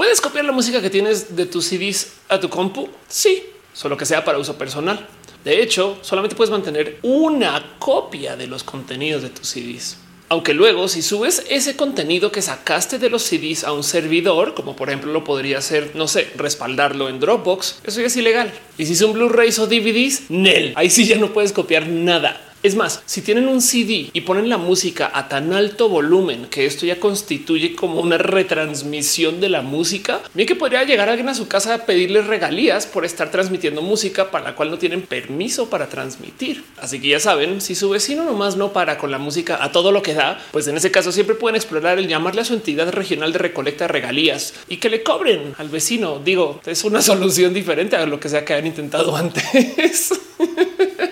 ¿Puedes copiar la música que tienes de tus CDs a tu compu? Sí, solo que sea para uso personal. De hecho, solamente puedes mantener una copia de los contenidos de tus CDs. Aunque luego si subes ese contenido que sacaste de los CDs a un servidor, como por ejemplo lo podría hacer, no sé, respaldarlo en Dropbox, eso ya es ilegal. Y si son Blu-rays o DVDs, Nel, ahí sí ya no puedes copiar nada. Es más, si tienen un CD y ponen la música a tan alto volumen que esto ya constituye como una retransmisión de la música, bien que podría llegar alguien a su casa a pedirles regalías por estar transmitiendo música para la cual no tienen permiso para transmitir. Así que ya saben, si su vecino nomás no para con la música a todo lo que da, pues en ese caso siempre pueden explorar el llamarle a su entidad regional de recolecta regalías y que le cobren al vecino. Digo, es una solución diferente a lo que sea que han intentado antes.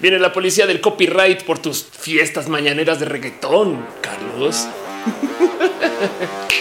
Viene la policía del copyright por tus fiestas mañaneras de reggaetón, Carlos.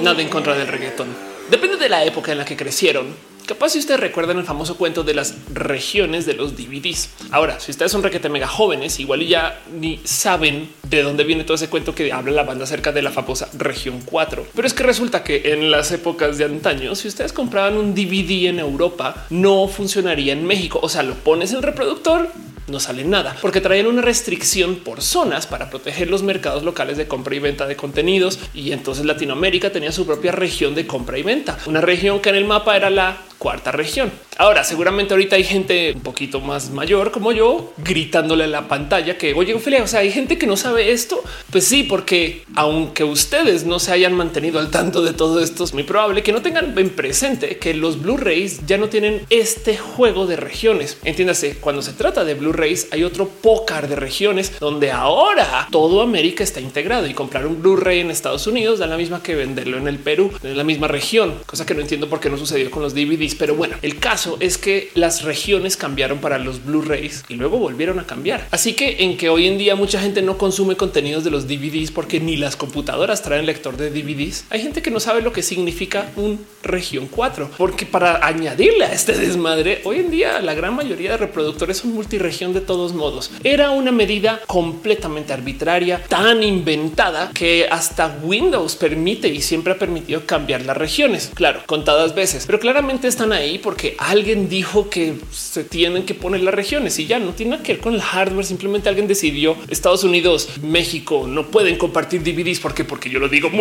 Nada en contra del reggaetón. Depende de la época en la que crecieron. Capaz si ustedes recuerdan el famoso cuento de las regiones de los DVDs. Ahora, si ustedes son requete mega jóvenes, igual ya ni saben de dónde viene todo ese cuento que habla la banda acerca de la famosa región 4. Pero es que resulta que en las épocas de antaño, si ustedes compraban un DVD en Europa, no funcionaría en México. O sea, lo pones en reproductor, no sale nada porque traían una restricción por zonas para proteger los mercados locales de compra y venta de contenidos. Y entonces Latinoamérica tenía su propia región de compra y venta, una región que en el mapa era la cuarta región. Ahora, seguramente ahorita hay gente un poquito más mayor como yo gritándole a la pantalla que oye, Ophelia, o sea, hay gente que no sabe esto. Pues sí, porque aunque ustedes no se hayan mantenido al tanto de todo esto, es muy probable que no tengan en presente que los Blu-rays ya no tienen este juego de regiones. Entiéndase, cuando se trata de Blu-rays, hay otro pócar de regiones donde ahora todo América está integrado y comprar un Blu-ray en Estados Unidos da la misma que venderlo en el Perú, en la misma región, cosa que no entiendo por qué no sucedió con los Pero bueno, el caso es que las regiones cambiaron para los Blu-rays y luego volvieron a cambiar. Así que en que hoy en día mucha gente no consume contenidos de los DVDs porque ni las computadoras traen lector de DVDs. Hay gente que no sabe lo que significa un región 4, porque para añadirle a este desmadre, hoy en día la gran mayoría de reproductores son multiregión de todos modos. Era una medida completamente arbitraria, tan inventada que hasta Windows permite y siempre ha permitido cambiar las regiones. Claro, contadas veces, pero claramente están ahí porque alguien dijo que se tienen que poner las regiones y ya no tiene que ver con el hardware. Simplemente alguien decidió Estados Unidos, México no pueden compartir DVDs porque porque yo lo digo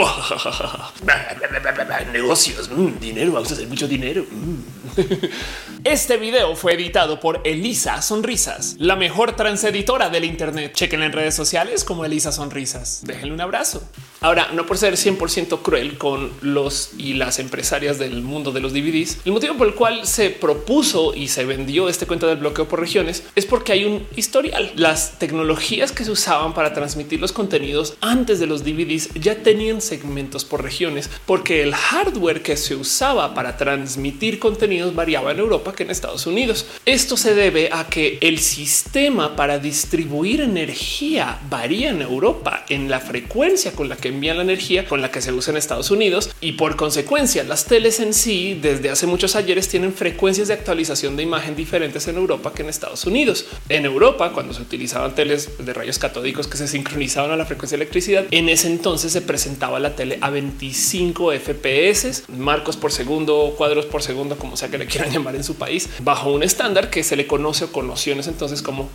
negocios, mm, dinero, vamos a hacer mucho dinero. Mm. Este video fue editado por Elisa Sonrisas, la mejor transeditora del Internet. Chequen en redes sociales como Elisa Sonrisas. Déjenle un abrazo. Ahora, no por ser 100% cruel con los y las empresarias del mundo de los DVDs, el motivo por el cual se propuso y se vendió este cuento del bloqueo por regiones es porque hay un historial. Las tecnologías que se usaban para transmitir los contenidos antes de los DVDs ya tenían segmentos por regiones, porque el hardware que se usaba para transmitir contenidos variaba en Europa que en Estados Unidos. Esto se debe a que el sistema para distribuir energía varía en Europa en la frecuencia con la que envían la energía con la que se usa en Estados Unidos y por consecuencia las teles en sí desde hace muchos ayeres tienen frecuencias de actualización de imagen diferentes en Europa que en Estados Unidos. En Europa, cuando se utilizaban teles de rayos catódicos que se sincronizaban a la frecuencia de electricidad, en ese entonces se presentaba la tele a 25 FPS, marcos por segundo, cuadros por segundo, como sea que le quieran llamar en su país, bajo un estándar que se le conoce o con nociones entonces como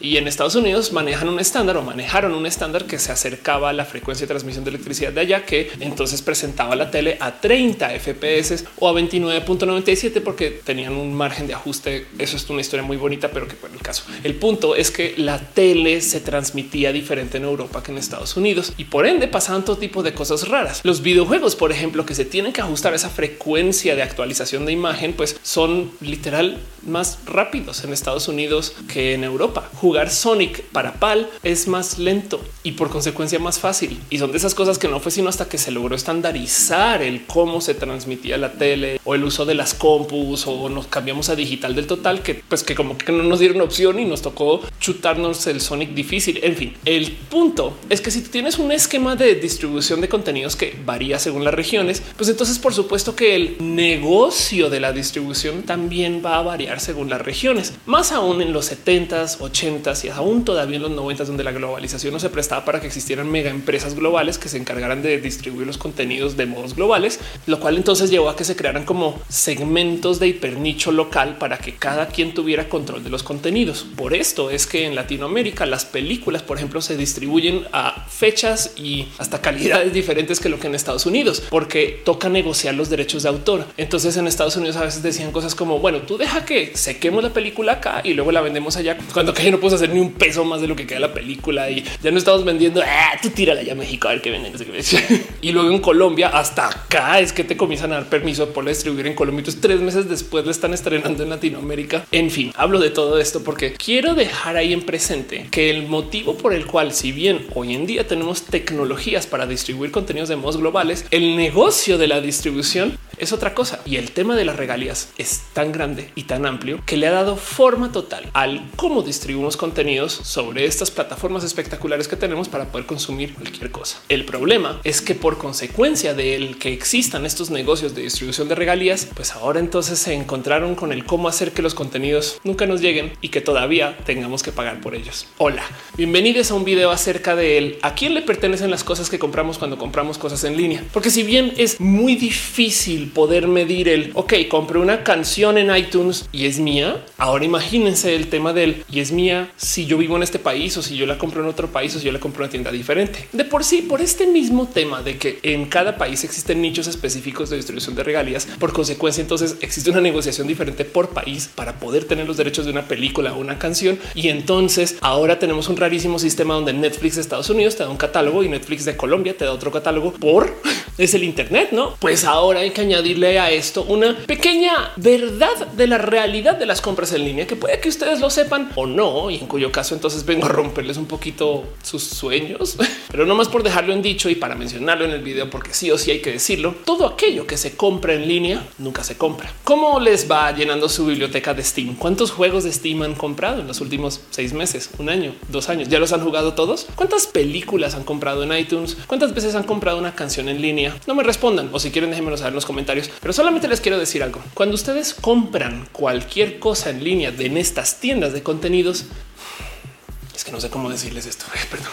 Y en Estados Unidos manejan un estándar o manejaron un estándar que se acercaba a la frecuencia de transmisión de electricidad de allá, que entonces presentaba la tele a 30 FPS o a 29.97 porque tenían un margen de ajuste. Eso es una historia muy bonita, pero que en el caso. El punto es que la tele se transmitía diferente en Europa que en Estados Unidos y por ende pasaban todo tipo de cosas raras. Los videojuegos, por ejemplo, que se tienen que ajustar a esa frecuencia de actualización de imagen, pues son literal más rápidos en Estados Unidos que en Europa. Jugar Sonic para PAL es más lento y por consecuencia más fácil. Y son de esas cosas que no fue sino hasta que se logró estandarizar el cómo se transmitía la tele o el uso de las compus o nos cambiamos a digital del total que pues que como que no nos dieron opción y nos tocó chutarnos el Sonic difícil. En fin, el punto es que si tienes un esquema de distribución de contenidos que varía según las regiones, pues entonces por supuesto que el negocio de la distribución también va a variar según las regiones. Más aún en los 70s, 70s, 80s y aún todavía en los 90s, donde la globalización no se prestaba para que existieran mega empresas globales que se encargaran de distribuir los contenidos de modos globales, lo cual entonces llevó a que se crearan como segmentos de hipernicho local para que cada quien tuviera control de los contenidos. Por esto es que en Latinoamérica las películas, por ejemplo, se distribuyen a fechas y hasta calidades diferentes que lo que en Estados Unidos, porque toca negociar los derechos de autor. Entonces en Estados Unidos a veces decían cosas como, bueno, tú deja que sequemos la película acá y luego la vendemos allá, cuando que no puedes hacer ni un peso más de lo que queda la película y ya no estamos vendiendo, ah, tú tírala ya a México a ver qué venden. y luego en Colombia hasta acá es que te comienzan a dar permiso por distribuir en Colombia. Entonces tres meses después lo están estrenando en Latinoamérica. En fin, hablo de todo esto porque quiero dejar ahí en presente que el motivo por el cual, si bien hoy en día tenemos tecnologías para distribuir contenidos de modos globales, el negocio de la distribución es otra cosa. Y el tema de las regalías es tan grande y tan amplio que le ha dado forma total al cómo distribuimos contenidos sobre estas plataformas espectaculares que tenemos para poder consumir cualquier cosa. El problema es que por consecuencia de el que existan estos negocios de distribución de regalías, pues ahora entonces se encontraron con el cómo hacer que los contenidos nunca nos lleguen y que todavía tengamos que pagar por ellos. Hola, bienvenidos a un video acerca de él. A quién le pertenecen las cosas que compramos cuando compramos cosas en línea, porque si bien es muy difícil poder medir el ok, compré una canción en iTunes y es mía. Ahora imagínense el tema del y es mía si yo vivo en este país o si yo la compro en otro país o si yo la compro en una tienda diferente. De por sí, por este mismo tema de que en cada país existen nichos específicos de distribución de regalías, por consecuencia, entonces existe una negociación diferente por país para poder tener los derechos de una película o una canción. Y entonces ahora tenemos un rarísimo sistema donde Netflix de Estados Unidos te da un catálogo y Netflix de Colombia te da otro catálogo por es el Internet, no? Pues ahora hay que añadirle a esto una pequeña verdad de la realidad de las compras en línea que puede que ustedes lo sepan o no, y en cuyo caso entonces vengo a romperles un poquito sus sueños, pero no más por dejarlo en dicho y para mencionarlo en el video, porque sí o sí hay que decirlo. Todo aquello que se compra en línea nunca se compra. ¿Cómo les va llenando su biblioteca de Steam? ¿Cuántos juegos de Steam han comprado en los últimos seis meses, un año, dos años? ¿Ya los han jugado todos? ¿Cuántas películas han comprado en iTunes? ¿Cuántas veces han comprado una canción en línea? No me respondan o si quieren déjenmelo saber en los comentarios, pero solamente les quiero decir algo. Cuando ustedes compran cualquier cosa en línea de en estas tiendas de es que no sé cómo decirles esto. Perdón.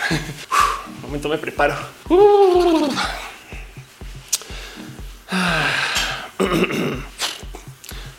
Un momento me preparo.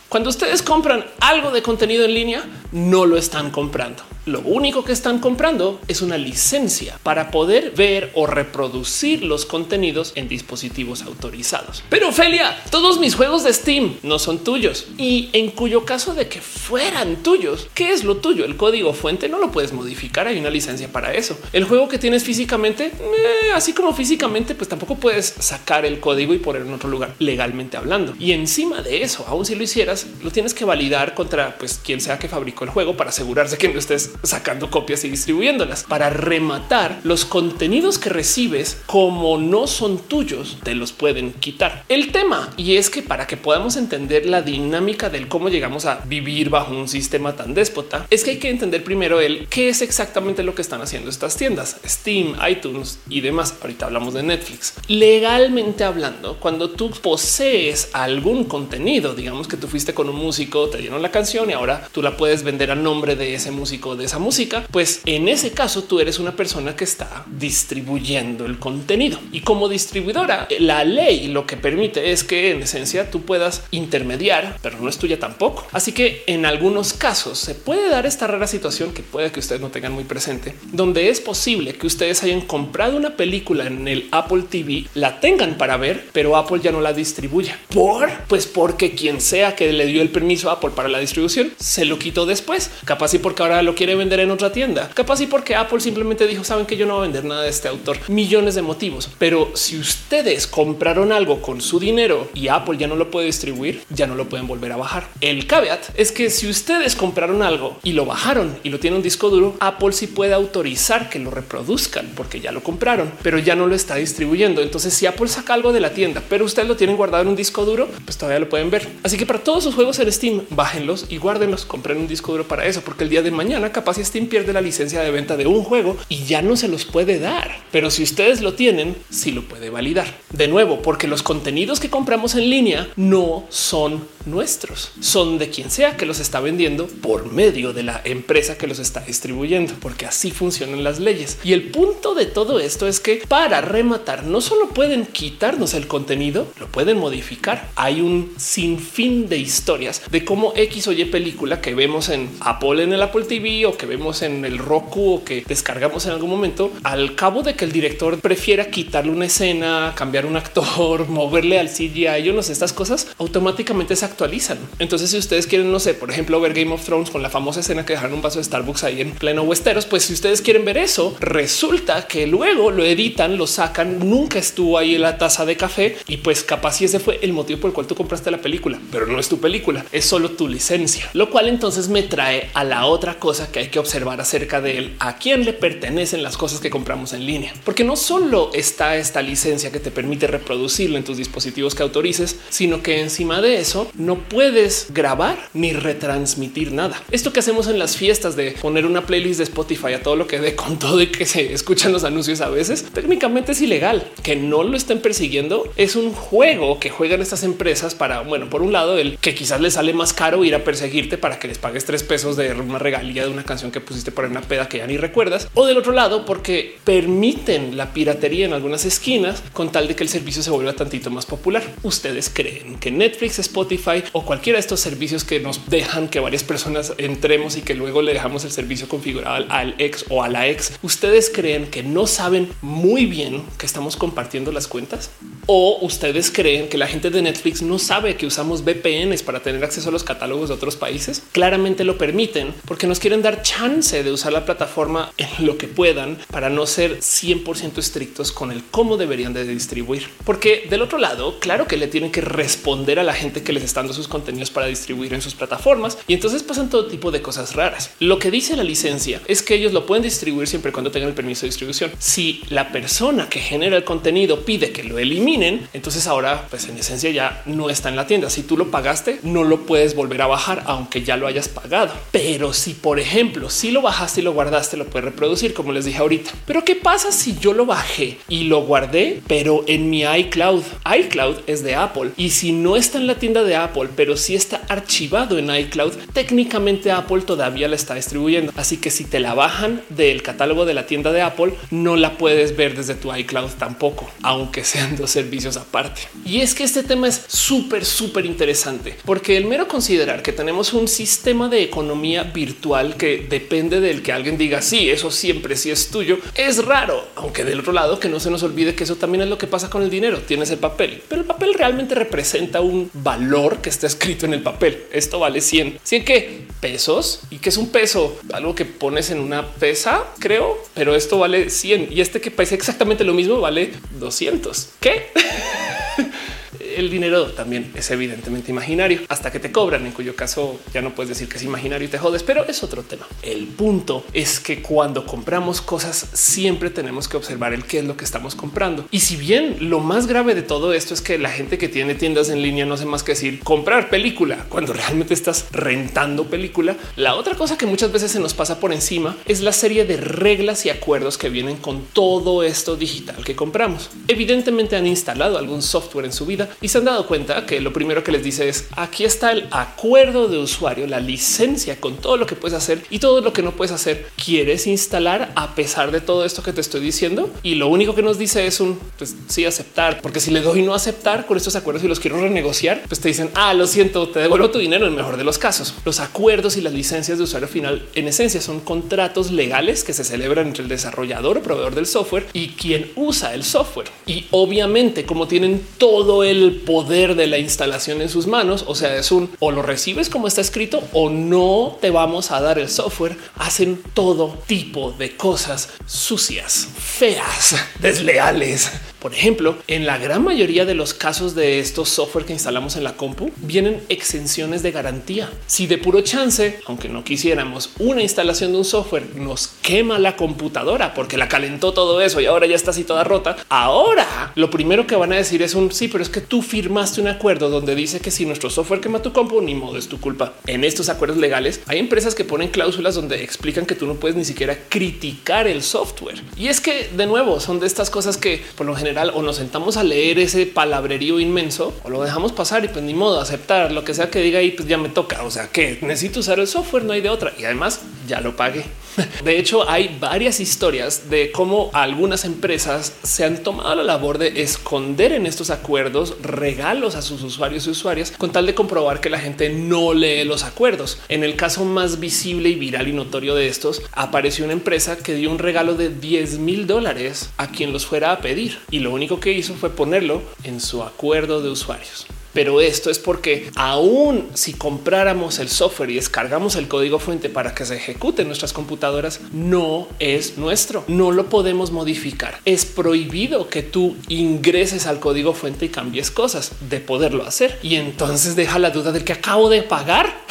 Cuando ustedes compran algo de contenido en línea, no lo están comprando. Lo único que están comprando es una licencia para poder ver o reproducir los contenidos en dispositivos autorizados. Pero Ophelia, todos mis juegos de Steam no son tuyos y en cuyo caso de que fueran tuyos, ¿qué es lo tuyo? El código fuente no lo puedes modificar. Hay una licencia para eso. El juego que tienes físicamente, eh, así como físicamente, pues tampoco puedes sacar el código y poner en otro lugar legalmente hablando. Y encima de eso, aún si lo hicieras, lo tienes que validar contra pues quien sea que fabricó el juego para asegurarse que no estés sacando copias y distribuyéndolas para rematar los contenidos que recibes como no son tuyos, te los pueden quitar. El tema y es que para que podamos entender la dinámica del cómo llegamos a vivir bajo un sistema tan déspota, es que hay que entender primero el qué es exactamente lo que están haciendo estas tiendas, Steam, iTunes y demás. Ahorita hablamos de Netflix. Legalmente hablando, cuando tú posees algún contenido, digamos que tú fuiste con un músico, te dieron la canción y ahora tú la puedes vender a nombre de ese músico de esa música, pues en ese caso tú eres una persona que está distribuyendo el contenido y como distribuidora la ley lo que permite es que en esencia tú puedas intermediar, pero no es tuya tampoco. Así que en algunos casos se puede dar esta rara situación que puede que ustedes no tengan muy presente, donde es posible que ustedes hayan comprado una película en el Apple TV, la tengan para ver, pero Apple ya no la distribuya. ¿Por? Pues porque quien sea que le dio el permiso a Apple para la distribución se lo quitó después. Capaz y porque ahora lo quiere vender en otra tienda. Capaz y porque Apple simplemente dijo, saben que yo no voy a vender nada de este autor. Millones de motivos. Pero si ustedes compraron algo con su dinero y Apple ya no lo puede distribuir, ya no lo pueden volver a bajar. El caveat es que si ustedes compraron algo y lo bajaron y lo tiene un disco duro, Apple sí puede autorizar que lo reproduzcan porque ya lo compraron, pero ya no lo está distribuyendo. Entonces, si Apple saca algo de la tienda, pero ustedes lo tienen guardado en un disco duro, pues todavía lo pueden ver. Así que para todos sus juegos en Steam, bájenlos y guárdenlos, compren un disco duro para eso, porque el día de mañana capaz si Steam pierde la licencia de venta de un juego y ya no se los puede dar. Pero si ustedes lo tienen, sí lo puede validar. De nuevo, porque los contenidos que compramos en línea no son nuestros, son de quien sea que los está vendiendo por medio de la empresa que los está distribuyendo, porque así funcionan las leyes. Y el punto de todo esto es que para rematar no solo pueden quitarnos el contenido, lo pueden modificar. Hay un sinfín de historias de cómo X o Y película que vemos en Apple en el Apple TV que vemos en el Roku o que descargamos en algún momento, al cabo de que el director prefiera quitarle una escena, cambiar un actor, moverle al CGI, yo no sé, estas cosas automáticamente se actualizan. Entonces, si ustedes quieren, no sé, por ejemplo, ver Game of Thrones con la famosa escena que dejaron un vaso de Starbucks ahí en pleno Westeros, pues si ustedes quieren ver eso, resulta que luego lo editan, lo sacan, nunca estuvo ahí en la taza de café y pues capaz si ese fue el motivo por el cual tú compraste la película, pero no es tu película, es solo tu licencia, lo cual entonces me trae a la otra cosa que hay que observar acerca de él, a quién le pertenecen las cosas que compramos en línea, porque no solo está esta licencia que te permite reproducirlo en tus dispositivos que autorices, sino que encima de eso no puedes grabar ni retransmitir nada. Esto que hacemos en las fiestas de poner una playlist de Spotify a todo lo que dé con todo y que se escuchan los anuncios a veces, técnicamente es ilegal. Que no lo estén persiguiendo es un juego que juegan estas empresas para, bueno, por un lado, el que quizás les sale más caro ir a perseguirte para que les pagues tres pesos de una regalía de una canción que pusiste por una peda que ya ni recuerdas, o del otro lado, porque permiten la piratería en algunas esquinas con tal de que el servicio se vuelva tantito más popular. Ustedes creen que Netflix, Spotify o cualquiera de estos servicios que nos dejan que varias personas entremos y que luego le dejamos el servicio configurado al ex o a la ex, ustedes creen que no saben muy bien que estamos compartiendo las cuentas o ustedes creen que la gente de Netflix no sabe que usamos VPNs para tener acceso a los catálogos de otros países. Claramente lo permiten porque nos quieren dar chance de usar la plataforma en lo que puedan para no ser 100% estrictos con el cómo deberían de distribuir. Porque del otro lado, claro que le tienen que responder a la gente que les está dando sus contenidos para distribuir en sus plataformas y entonces pasan todo tipo de cosas raras. Lo que dice la licencia es que ellos lo pueden distribuir siempre y cuando tengan el permiso de distribución. Si la persona que genera el contenido pide que lo eliminen, entonces ahora pues en esencia ya no está en la tienda. Si tú lo pagaste, no lo puedes volver a bajar aunque ya lo hayas pagado. Pero si por ejemplo, si lo bajaste y lo guardaste, lo puedes reproducir como les dije ahorita. Pero qué pasa si yo lo bajé y lo guardé, pero en mi iCloud? iCloud es de Apple y si no está en la tienda de Apple, pero si está archivado en iCloud, técnicamente Apple todavía la está distribuyendo. Así que si te la bajan del catálogo de la tienda de Apple, no la puedes ver desde tu iCloud tampoco, aunque sean dos servicios aparte. Y es que este tema es súper, súper interesante porque el mero considerar que tenemos un sistema de economía virtual que depende del que alguien diga sí, eso siempre sí es tuyo, es raro, aunque del otro lado que no se nos olvide que eso también es lo que pasa con el dinero. Tienes el papel, pero el papel realmente representa un valor que está escrito en el papel. Esto vale 100, 100 qué pesos y que es un peso, algo que pones en una pesa, creo, pero esto vale 100 y este que parece exactamente lo mismo vale 200. ¿Qué? el dinero también es evidentemente imaginario hasta que te cobran, en cuyo caso ya no puedes decir que es imaginario y te jodes, pero es otro tema. El punto es que cuando compramos cosas siempre tenemos que observar el qué es lo que estamos comprando. Y si bien lo más grave de todo esto es que la gente que tiene tiendas en línea no hace más que decir comprar película cuando realmente estás rentando película, la otra cosa que muchas veces se nos pasa por encima es la serie de reglas y acuerdos que vienen con todo esto digital que compramos. Evidentemente han instalado algún software en su vida y se han dado cuenta que lo primero que les dice es aquí está el acuerdo de usuario, la licencia con todo lo que puedes hacer y todo lo que no puedes hacer. ¿Quieres instalar a pesar de todo esto que te estoy diciendo? Y lo único que nos dice es un pues sí aceptar, porque si le doy no aceptar con estos acuerdos y los quiero renegociar, pues te dicen ah, lo siento, te devuelvo tu dinero en el mejor de los casos. Los acuerdos y las licencias de usuario final en esencia son contratos legales que se celebran entre el desarrollador o proveedor del software y quien usa el software. Y obviamente como tienen todo el poder de la instalación en sus manos. O sea, es un o lo recibes como está escrito o no te vamos a dar el software. Hacen todo tipo de cosas sucias, feas, desleales Por ejemplo, en la gran mayoría de los casos de estos software que instalamos en la compu, vienen exenciones de garantía. Si de puro chance, aunque no quisiéramos, una instalación de un software nos quema la computadora porque la calentó todo eso y ahora ya está así toda rota, ahora lo primero que van a decir es un sí, pero es que tú firmaste un acuerdo donde dice que si nuestro software quema tu compu, ni modo es tu culpa. En estos acuerdos legales hay empresas que ponen cláusulas donde explican que tú no puedes ni siquiera criticar el software. Y es que de nuevo son de estas cosas que por lo general o nos sentamos a leer ese palabrerío inmenso o lo dejamos pasar y pues ni modo aceptar lo que sea que diga y pues ya me toca. O sea que necesito usar el software, no hay de otra. Y además ya lo pagué. De hecho, hay varias historias de cómo algunas empresas se han tomado la labor de esconder en estos acuerdos regalos a sus usuarios y usuarias con tal de comprobar que la gente no lee los acuerdos. En el caso más visible y viral y notorio de estos, apareció una empresa que dio un regalo de 10 mil dólares a quien los fuera a pedir y lo único que hizo fue ponerlo en su acuerdo de usuarios. Pero esto es porque aún si compráramos el software y descargamos el código fuente para que se ejecute en nuestras computadoras, no es nuestro. No lo podemos modificar. Es prohibido que tú ingreses al código fuente y cambies cosas de poderlo hacer. Y entonces deja la duda del que acabo de pagar.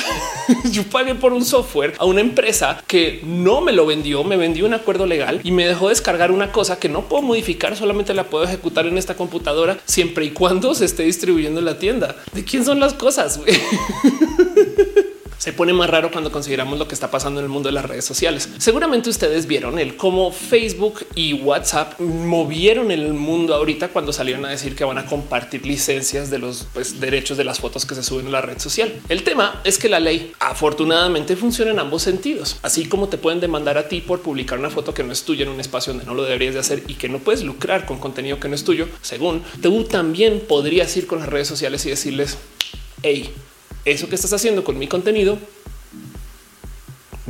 Yo pagué por un software a una empresa que no me lo vendió, me vendió un acuerdo legal y me dejó descargar una cosa que no puedo modificar, solamente la puedo ejecutar en esta computadora siempre y cuando se esté distribuyendo en la tienda. ¿De quién son las cosas? se pone más raro cuando consideramos lo que está pasando en el mundo de las redes sociales. Seguramente ustedes vieron el cómo Facebook y WhatsApp movieron el mundo ahorita cuando salieron a decir que van a compartir licencias de los pues, derechos de las fotos que se suben a la red social. El tema es que la ley afortunadamente funciona en ambos sentidos, así como te pueden demandar a ti por publicar una foto que no es tuya en un espacio donde no lo deberías de hacer y que no puedes lucrar con contenido que no es tuyo. Según tú también podrías ir con las redes sociales y decirles, hey, eso que estás haciendo con mi contenido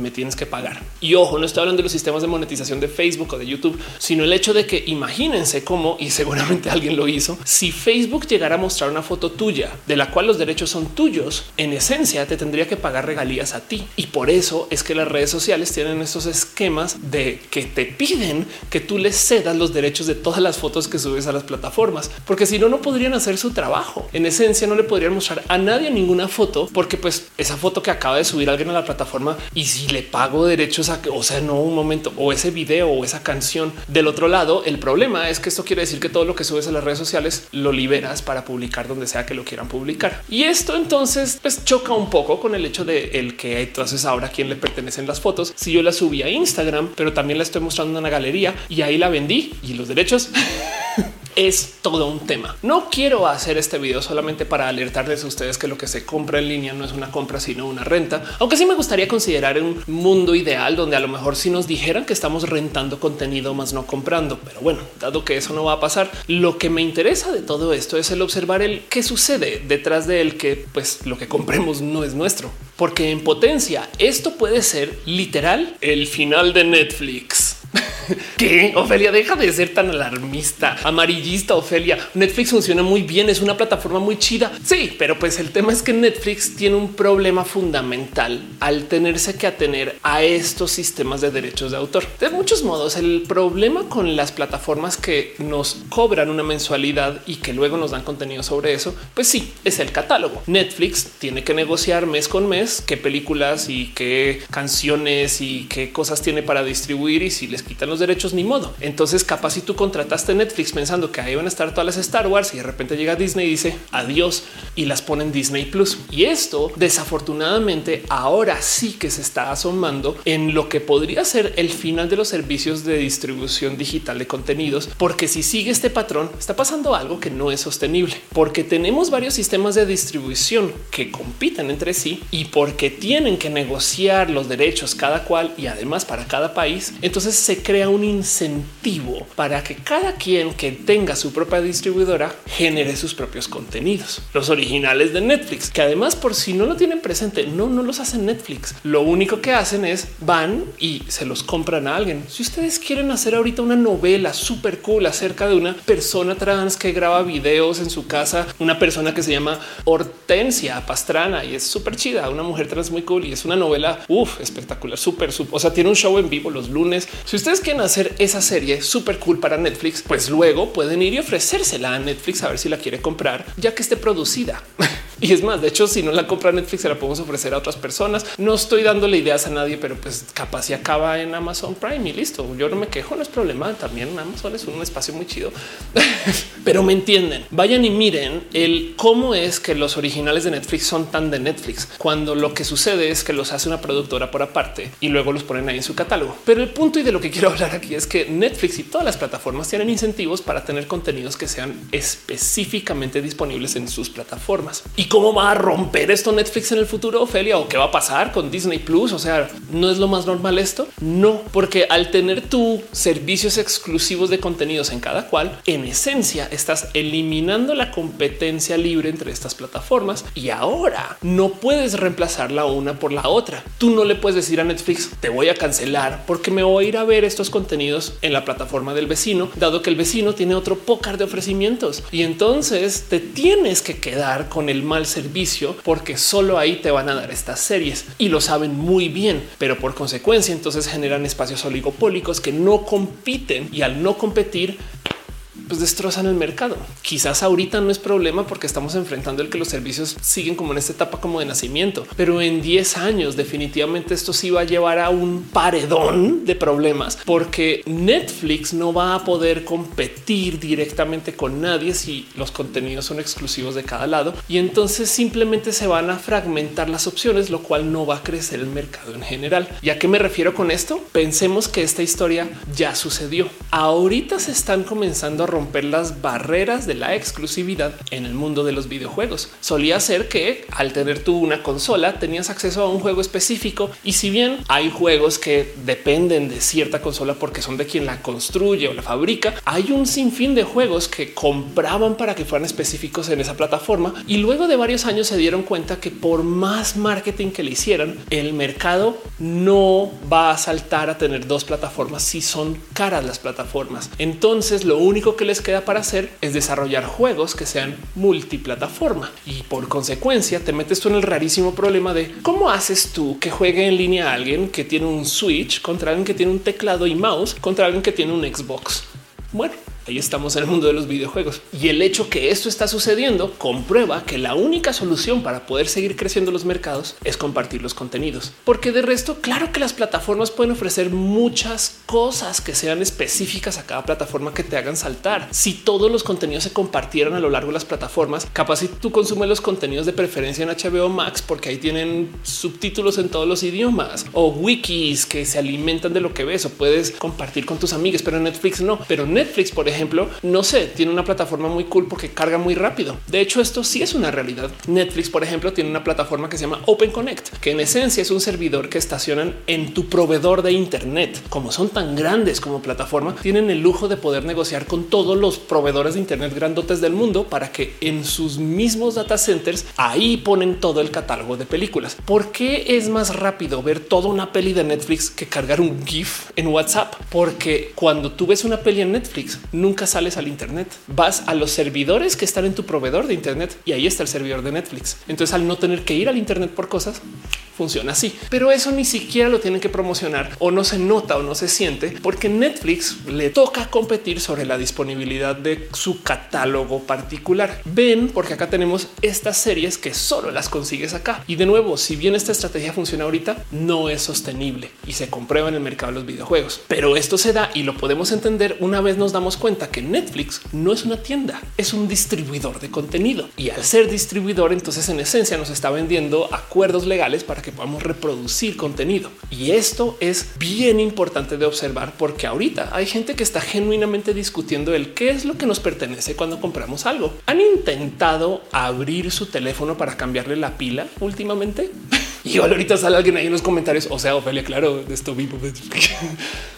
me tienes que pagar. Y ojo, no estoy hablando de los sistemas de monetización de Facebook o de YouTube, sino el hecho de que imagínense cómo, y seguramente alguien lo hizo, si Facebook llegara a mostrar una foto tuya de la cual los derechos son tuyos, en esencia te tendría que pagar regalías a ti. Y por eso es que las redes sociales tienen estos esquemas de que te piden que tú les cedas los derechos de todas las fotos que subes a las plataformas, porque si no, no podrían hacer su trabajo. En esencia, no le podrían mostrar a nadie ninguna foto, porque pues esa foto que acaba de subir alguien a la plataforma y si le pago derechos a que, o sea, no un momento o ese video o esa canción del otro lado. El problema es que esto quiere decir que todo lo que subes a las redes sociales lo liberas para publicar donde sea que lo quieran publicar. Y esto entonces pues choca un poco con el hecho de el que entonces ahora a quién le pertenecen las fotos. Si yo la subí a Instagram, pero también la estoy mostrando en una galería y ahí la vendí y los derechos es todo un tema. No quiero hacer este video solamente para alertarles a ustedes que lo que se compra en línea no es una compra, sino una renta. Aunque sí me gustaría considerar un mundo ideal donde a lo mejor si nos dijeran que estamos rentando contenido más no comprando. Pero bueno, dado que eso no va a pasar, lo que me interesa de todo esto es el observar el qué sucede detrás de él, que pues lo que compremos no es nuestro, porque en potencia esto puede ser literal el final de Netflix. que Ofelia deja de ser tan alarmista, amarillista. Ofelia Netflix funciona muy bien, es una plataforma muy chida. Sí, pero pues el tema es que Netflix tiene un problema fundamental al tenerse que atener a estos sistemas de derechos de autor. De muchos modos, el problema con las plataformas que nos cobran una mensualidad y que luego nos dan contenido sobre eso, pues sí, es el catálogo. Netflix tiene que negociar mes con mes qué películas y qué canciones y qué cosas tiene para distribuir y si les quitan los derechos ni modo. Entonces capaz si tú contrataste Netflix pensando que ahí van a estar todas las Star Wars y de repente llega Disney y dice adiós y las ponen Disney Plus. Y esto desafortunadamente ahora sí que se está asomando en lo que podría ser el final de los servicios de distribución digital de contenidos, porque si sigue este patrón está pasando algo que no es sostenible, porque tenemos varios sistemas de distribución que compiten entre sí y porque tienen que negociar los derechos cada cual y además para cada país, entonces se crea un incentivo para que cada quien que tenga su propia distribuidora genere sus propios contenidos. Los originales de Netflix, que además por si no lo tienen presente, no, no los hacen Netflix. Lo único que hacen es van y se los compran a alguien. Si ustedes quieren hacer ahorita una novela súper cool acerca de una persona trans que graba videos en su casa, una persona que se llama Hortensia Pastrana y es súper chida, una mujer trans muy cool y es una novela uf, espectacular, súper, o sea, tiene un show en vivo los lunes. Ustedes quieren hacer esa serie súper cool para Netflix, pues luego pueden ir y ofrecérsela a Netflix a ver si la quiere comprar, ya que esté producida. Y es más, de hecho, si no la compra Netflix, se la podemos ofrecer a otras personas. No estoy dándole ideas a nadie, pero pues capaz si acaba en Amazon Prime y listo. Yo no me quejo, no es problema. También Amazon es un espacio muy chido, pero me entienden. Vayan y miren el cómo es que los originales de Netflix son tan de Netflix cuando lo que sucede es que los hace una productora por aparte y luego los ponen ahí en su catálogo. Pero el punto y de lo que quiero hablar aquí es que Netflix y todas las plataformas tienen incentivos para tener contenidos que sean específicamente disponibles en sus plataformas y cómo va a romper esto Netflix en el futuro, Ophelia, o qué va a pasar con Disney Plus. O sea, no es lo más normal esto. No, porque al tener tu servicios exclusivos de contenidos en cada cual, en esencia estás eliminando la competencia libre entre estas plataformas y ahora no puedes reemplazar la una por la otra. Tú no le puedes decir a Netflix te voy a cancelar porque me voy a ir a ver estos contenidos en la plataforma del vecino, dado que el vecino tiene otro pócar de ofrecimientos y entonces te tienes que quedar con el mal servicio porque solo ahí te van a dar estas series. Y lo saben muy bien, pero por consecuencia entonces generan espacios oligopólicos que no compiten y al no competir pues destrozan el mercado. Quizás ahorita no es problema porque estamos enfrentando el que los servicios siguen como en esta etapa como de nacimiento, pero en 10 años definitivamente esto sí va a llevar a un paredón de problemas porque Netflix no va a poder competir directamente con nadie si los contenidos son exclusivos de cada lado y entonces simplemente se van a fragmentar las opciones, lo cual no va a crecer el mercado en general. ¿Y a qué me refiero con esto? Pensemos que esta historia ya sucedió. Ahorita se están comenzando a romper romper las barreras de la exclusividad en el mundo de los videojuegos. Solía ser que al tener tú una consola tenías acceso a un juego específico y si bien hay juegos que dependen de cierta consola porque son de quien la construye o la fabrica, hay un sinfín de juegos que compraban para que fueran específicos en esa plataforma y luego de varios años se dieron cuenta que por más marketing que le hicieran, el mercado no va a saltar a tener dos plataformas si son caras las plataformas. Entonces lo único que les queda para hacer es desarrollar juegos que sean multiplataforma y por consecuencia te metes tú en el rarísimo problema de cómo haces tú que juegue en línea a alguien que tiene un Switch contra alguien que tiene un teclado y mouse contra alguien que tiene un Xbox. Bueno, Ahí estamos en el mundo de los videojuegos y el hecho que esto está sucediendo comprueba que la única solución para poder seguir creciendo los mercados es compartir los contenidos, porque de resto, claro que las plataformas pueden ofrecer muchas cosas que sean específicas a cada plataforma que te hagan saltar. Si todos los contenidos se compartieran a lo largo de las plataformas, capaz si tú consumes los contenidos de preferencia en HBO Max, porque ahí tienen subtítulos en todos los idiomas o wikis que se alimentan de lo que ves o puedes compartir con tus amigos, pero Netflix no. Pero Netflix, por ejemplo, no sé, tiene una plataforma muy cool porque carga muy rápido. De hecho, esto sí es una realidad. Netflix, por ejemplo, tiene una plataforma que se llama Open Connect, que en esencia es un servidor que estacionan en tu proveedor de Internet. Como son tan grandes como plataforma, tienen el lujo de poder negociar con todos los proveedores de Internet grandotes del mundo para que en sus mismos data centers ahí ponen todo el catálogo de películas. ¿Por qué es más rápido ver toda una peli de Netflix que cargar un GIF en WhatsApp? Porque cuando tú ves una peli en Netflix, nunca sales al Internet. Vas a los servidores que están en tu proveedor de Internet y ahí está el servidor de Netflix. Entonces, al no tener que ir al Internet por cosas, funciona así. Pero eso ni siquiera lo tienen que promocionar o no se nota o no se siente porque Netflix le toca competir sobre la disponibilidad de su catálogo particular. Ven, porque acá tenemos estas series que solo las consigues acá. Y de nuevo, si bien esta estrategia funciona ahorita, no es sostenible y se comprueba en el mercado de los videojuegos. Pero esto se da y lo podemos entender una vez nos damos cuenta que Netflix no es una tienda, es un distribuidor de contenido. Y al ser distribuidor, entonces en esencia nos está vendiendo acuerdos legales para que podamos reproducir contenido. Y esto es bien importante de observar porque ahorita hay gente que está genuinamente discutiendo el qué es lo que nos pertenece cuando compramos algo. ¿Han intentado abrir su teléfono para cambiarle la pila últimamente? Y ahorita sale alguien ahí en los comentarios. O sea, Ophelia, claro, de esto vivo.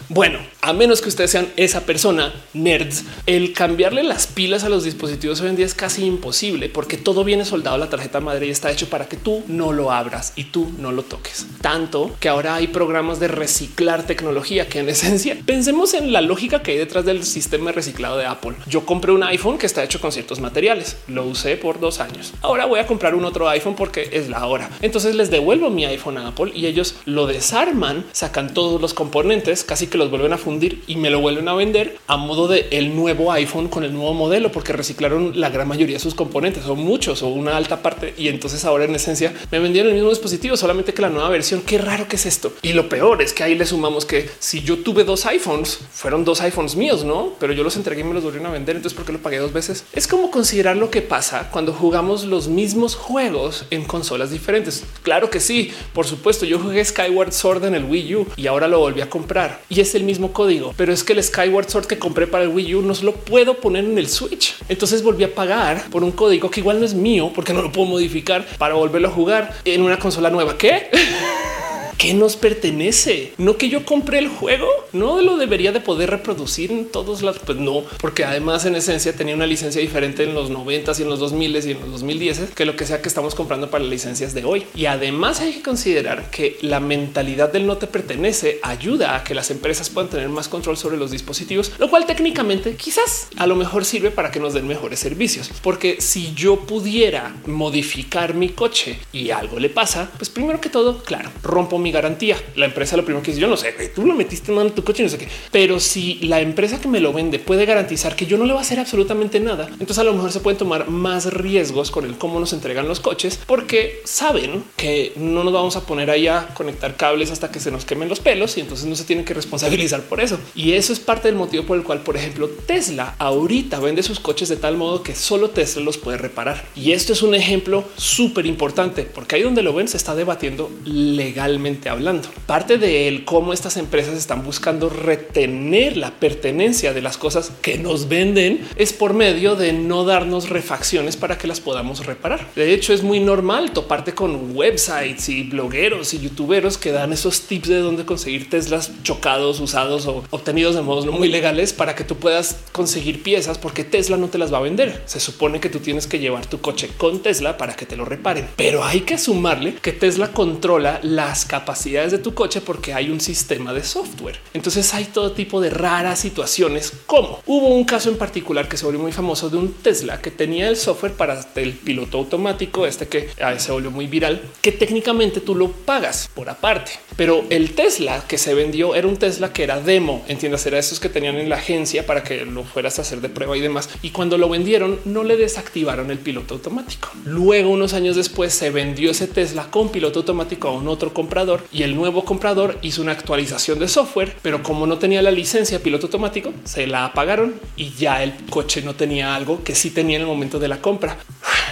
Bueno, a menos que ustedes sean esa persona nerds, el cambiarle las pilas a los dispositivos hoy en día es casi imposible porque todo viene soldado a la tarjeta madre y está hecho para que tú no lo abras y tú no lo toques. Tanto que ahora hay programas de reciclar tecnología que en esencia pensemos en la lógica que hay detrás del sistema reciclado de Apple. Yo compré un iPhone que está hecho con ciertos materiales. Lo usé por dos años. Ahora voy a comprar un otro iPhone porque es la hora. Entonces les devuelvo mi iPhone a Apple y ellos lo desarman, sacan todos los componentes, casi que los vuelven a fundir y me lo vuelven a vender a modo de el nuevo iPhone con el nuevo modelo, porque reciclaron la gran mayoría de sus componentes o muchos o una alta parte. Y entonces ahora en esencia me vendieron el mismo dispositivo, solamente que la nueva versión. Qué raro que es esto. Y lo peor es que ahí le sumamos que si yo tuve dos iPhones, fueron dos iPhones míos, no? Pero yo los entregué y me los volvieron a vender. Entonces, ¿por qué lo pagué dos veces? Es como considerar lo que pasa cuando jugamos los mismos juegos en consolas diferentes. Claro que sí, por supuesto. Yo jugué Skyward Sword en el Wii U y ahora lo volví a comprar y es el mismo código, pero es que el Skyward Sword que compré para el Wii U no se lo puedo poner en el Switch. Entonces volví a pagar por un código que igual no es mío porque no lo puedo modificar para volverlo a jugar en una consola nueva. ¿Qué? que nos pertenece, no que yo compré el juego, no lo debería de poder reproducir en todos lados. Pues no, porque además en esencia tenía una licencia diferente en los 90 y en los 2000 y en los 2010 que lo que sea que estamos comprando para las licencias de hoy. Y además hay que considerar que la mentalidad del no te pertenece ayuda a que las empresas puedan tener más control sobre los dispositivos, lo cual técnicamente quizás a lo mejor sirve para que nos den mejores servicios. Porque si yo pudiera modificar mi coche y algo le pasa, pues primero que todo, claro, rompo mi garantía. La empresa lo primero que dice, yo no sé, tú lo metiste en tu coche, no sé qué. Pero si la empresa que me lo vende puede garantizar que yo no le va a hacer absolutamente nada, entonces a lo mejor se pueden tomar más riesgos con el cómo nos entregan los coches, porque saben que no nos vamos a poner ahí a conectar cables hasta que se nos quemen los pelos y entonces no se tienen que responsabilizar por eso. Y eso es parte del motivo por el cual, por ejemplo, Tesla ahorita vende sus coches de tal modo que solo Tesla los puede reparar. Y esto es un ejemplo súper importante porque ahí donde lo ven se está debatiendo legalmente hablando. Parte de cómo estas empresas están buscando retener la pertenencia de las cosas que nos venden es por medio de no darnos refacciones para que las podamos reparar. De hecho, es muy normal toparte con websites y blogueros y youtuberos que dan esos tips de dónde conseguir Teslas chocados, usados o obtenidos de modos no muy legales para que tú puedas conseguir piezas porque Tesla no te las va a vender. Se supone que tú tienes que llevar tu coche con Tesla para que te lo reparen, pero hay que sumarle que Tesla controla las capacidades capacidades de tu coche porque hay un sistema de software. Entonces hay todo tipo de raras situaciones como hubo un caso en particular que se volvió muy famoso de un Tesla que tenía el software para el piloto automático, este que ah, se volvió muy viral, que técnicamente tú lo pagas por aparte. Pero el Tesla que se vendió era un Tesla que era demo, entiendas, era esos que tenían en la agencia para que lo fueras a hacer de prueba y demás. Y cuando lo vendieron, no le desactivaron el piloto automático. Luego, unos años después, se vendió ese Tesla con piloto automático a un otro comprador y el nuevo comprador hizo una actualización de software, pero como no tenía la licencia piloto automático, se la apagaron y ya el coche no tenía algo que sí tenía en el momento de la compra.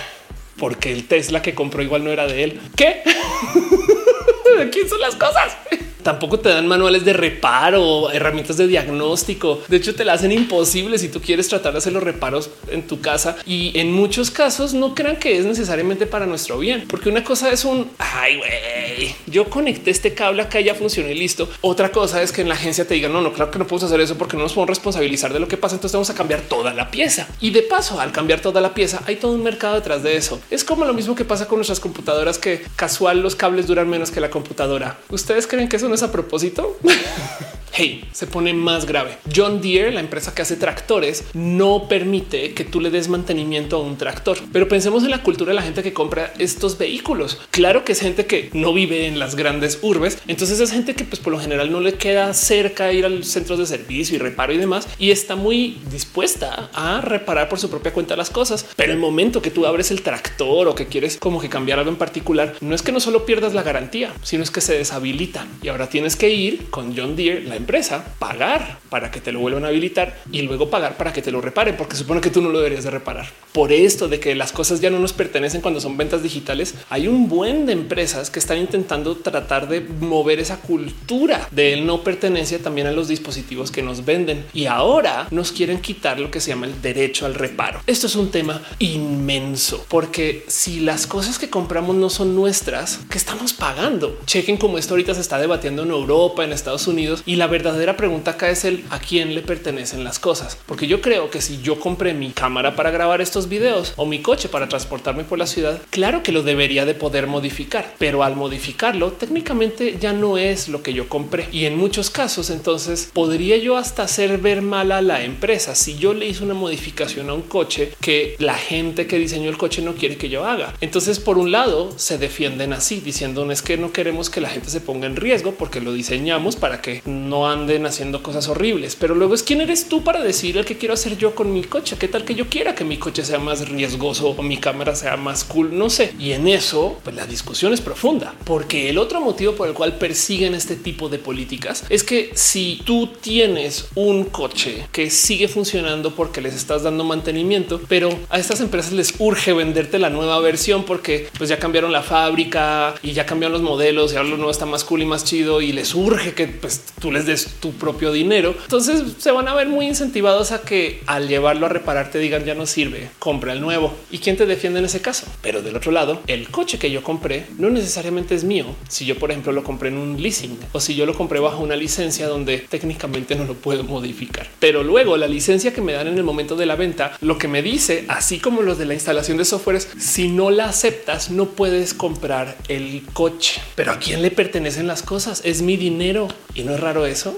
Porque el Tesla que compró igual no era de él. ¿Qué? ¿Quién son las cosas? Tampoco te dan manuales de reparo, herramientas de diagnóstico. De hecho, te la hacen imposible si tú quieres tratar de hacer los reparos en tu casa. Y en muchos casos no crean que es necesariamente para nuestro bien, porque una cosa es un ay, güey, yo conecté este cable acá, ya funcionó y listo. Otra cosa es que en la agencia te digan no, no, claro que no podemos hacer eso porque no nos podemos responsabilizar de lo que pasa. Entonces vamos a cambiar toda la pieza. Y de paso, al cambiar toda la pieza, hay todo un mercado detrás de eso. Es como lo mismo que pasa con nuestras computadoras, que casual los cables duran menos que la computadora. Ustedes creen que eso no es a propósito. hey, se pone más grave. John Deere, la empresa que hace tractores, no permite que tú le des mantenimiento a un tractor. Pero pensemos en la cultura de la gente que compra estos vehículos. Claro que es gente que no vive en las grandes urbes. Entonces es gente que pues por lo general no le queda cerca ir a los centros de servicio y reparo y demás. Y está muy dispuesta a reparar por su propia cuenta las cosas. Pero el momento que tú abres el tractor o que quieres como que cambiar algo en particular, no es que no solo pierdas la garantía, sino es que se deshabilita. Y ahora tienes que ir con John Deere, la empresa, pagar para que te lo vuelvan a habilitar y luego pagar para que te lo reparen, porque supone que tú no lo deberías de reparar. Por esto de que las cosas ya no nos pertenecen cuando son ventas digitales, hay un buen de empresas que están intentando tratar de mover esa cultura de no pertenencia también a los dispositivos que nos venden y ahora nos quieren quitar lo que se llama el derecho al reparo. Esto es un tema inmenso porque si las cosas que compramos no son nuestras, que estamos pagando? Chequen cómo esto ahorita se está debatiendo en Europa, en Estados Unidos y la verdadera pregunta acá es el a quién le pertenecen las cosas, porque yo creo que si yo compré mi cámara para grabar estos videos o mi coche para transportarme por la ciudad, claro que lo debería de poder modificar, pero al modificarlo técnicamente ya no es lo que yo compré y en muchos casos entonces podría yo hasta hacer ver mal a la empresa si yo le hice una modificación a un coche que la gente que diseñó el coche no quiere que yo haga. Entonces, por un lado, se defienden así diciendo es que no queremos que la gente se ponga en riesgo porque lo diseñamos para que no anden haciendo cosas horribles. Pero luego es quién eres tú para decidir el que quiero hacer yo con mi coche. ¿Qué tal que yo quiera que mi coche sea más riesgoso o mi cámara sea más cool? No sé. Y en eso, pues la discusión es profunda, porque el otro motivo por el cual persiguen este tipo de políticas es que si tú tienes un coche que sigue funcionando porque les estás dando mantenimiento, pero a estas empresas les urge venderte la nueva versión porque pues ya cambiaron la fábrica y ya cambiaron los modelos y ahora lo nuevo está más cool y más chido y les urge que pues, tú les des tu propio dinero. Entonces se van a ver muy incentivados a que al llevarlo a reparar te digan ya no sirve, compra el nuevo. ¿Y quién te defiende en ese caso? Pero del otro lado, el coche que yo compré no necesariamente es mío. Si yo, por ejemplo, lo compré en un leasing o si yo lo compré bajo una licencia donde técnicamente no lo puedo modificar. Pero luego la licencia que me dan en el momento de la venta, lo que me dice, así como los de la instalación de software, es si no la aceptas, no puedes comprar el coche. Pero a quién le pertenecen las cosas? Es mi dinero y no es raro eso. eso?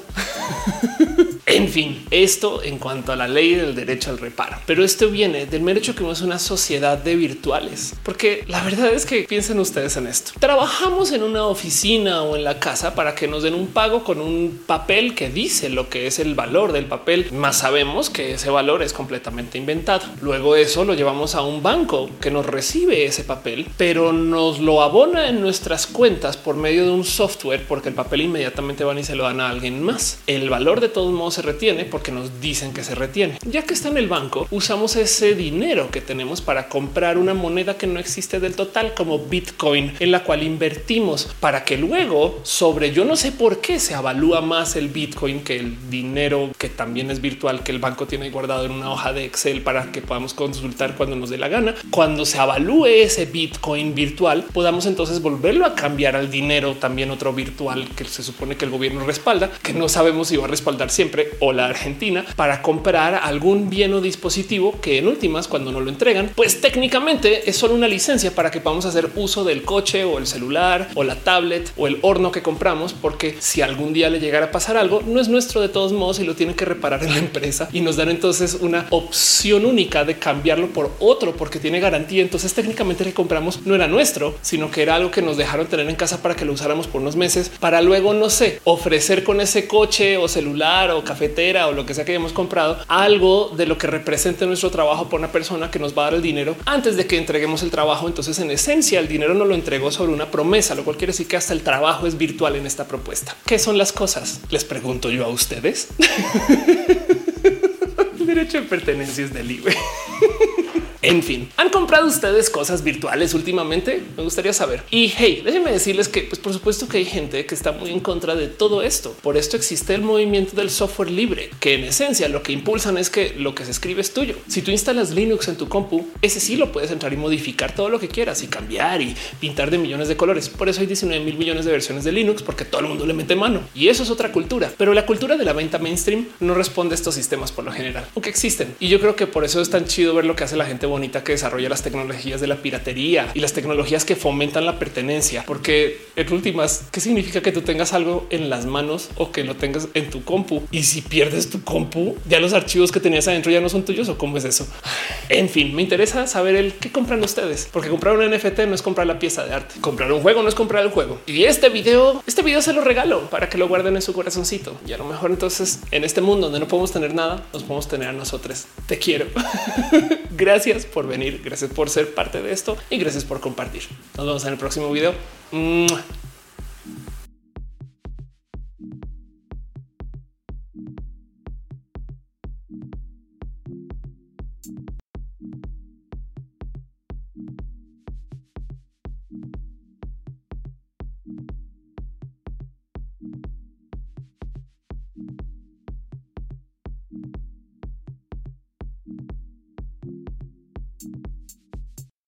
En fin, esto en cuanto a la ley del derecho al reparo, pero esto viene del mero hecho que somos una sociedad de virtuales, porque la verdad es que piensen ustedes en esto. Trabajamos en una oficina o en la casa para que nos den un pago con un papel que dice lo que es el valor del papel, más sabemos que ese valor es completamente inventado. Luego eso lo llevamos a un banco que nos recibe ese papel, pero nos lo abona en nuestras cuentas por medio de un software, porque el papel inmediatamente van y se lo dan a alguien más. El valor de todos modos se retiene porque nos dicen que se retiene. Ya que está en el banco, usamos ese dinero que tenemos para comprar una moneda que no existe del total como Bitcoin, en la cual invertimos para que luego sobre yo no sé por qué se avalúa más el Bitcoin que el dinero que también es virtual que el banco tiene guardado en una hoja de Excel para que podamos consultar cuando nos dé la gana. Cuando se avalúe ese Bitcoin virtual, podamos entonces volverlo a cambiar al dinero también otro virtual que se supone que el gobierno respalda, que no sabemos si va a respaldar siempre o la Argentina para comprar algún bien o dispositivo que en últimas cuando no lo entregan, pues técnicamente es solo una licencia para que podamos hacer uso del coche o el celular o la tablet o el horno que compramos, porque si algún día le llegara a pasar algo, no es nuestro de todos modos y lo tiene que reparar en la empresa y nos dan entonces una opción única de cambiarlo por otro porque tiene garantía. Entonces técnicamente que compramos no era nuestro, sino que era algo que nos dejaron tener en casa para que lo usáramos por unos meses para luego, no sé, ofrecer con ese coche o celular o café o lo que sea que hayamos comprado, algo de lo que represente nuestro trabajo por una persona que nos va a dar el dinero antes de que entreguemos el trabajo. Entonces, en esencia, el dinero no lo entregó sobre una promesa, lo cual quiere decir que hasta el trabajo es virtual en esta propuesta. ¿Qué son las cosas? Les pregunto yo a ustedes. derecho de pertenencia es del IBE. En fin, ¿han comprado ustedes cosas virtuales últimamente? Me gustaría saber. Y hey, déjenme decirles que, pues por supuesto que hay gente que está muy en contra de todo esto. Por esto existe el movimiento del software libre, que en esencia lo que impulsan es que lo que se escribe es tuyo. Si tú instalas Linux en tu compu, ese sí lo puedes entrar y modificar todo lo que quieras y cambiar y pintar de millones de colores. Por eso hay 19 mil millones de versiones de Linux, porque todo el mundo le mete mano. Y eso es otra cultura. Pero la cultura de la venta mainstream no responde a estos sistemas por lo general, aunque existen. Y yo creo que por eso es tan chido ver lo que hace la gente bonita que desarrolla las tecnologías de la piratería y las tecnologías que fomentan la pertenencia, porque en últimas, ¿qué significa que tú tengas algo en las manos o que lo tengas en tu compu? Y si pierdes tu compu, ya los archivos que tenías adentro ya no son tuyos o cómo es eso. En fin, me interesa saber el qué compran ustedes, porque comprar un NFT no es comprar la pieza de arte, comprar un juego no es comprar el juego. Y este video, este video se lo regalo para que lo guarden en su corazoncito. Y a lo mejor entonces en este mundo donde no podemos tener nada, nos podemos tener a nosotros. Te quiero. Por venir, gracias por ser parte de esto y gracias por compartir. Nos vemos en el próximo video.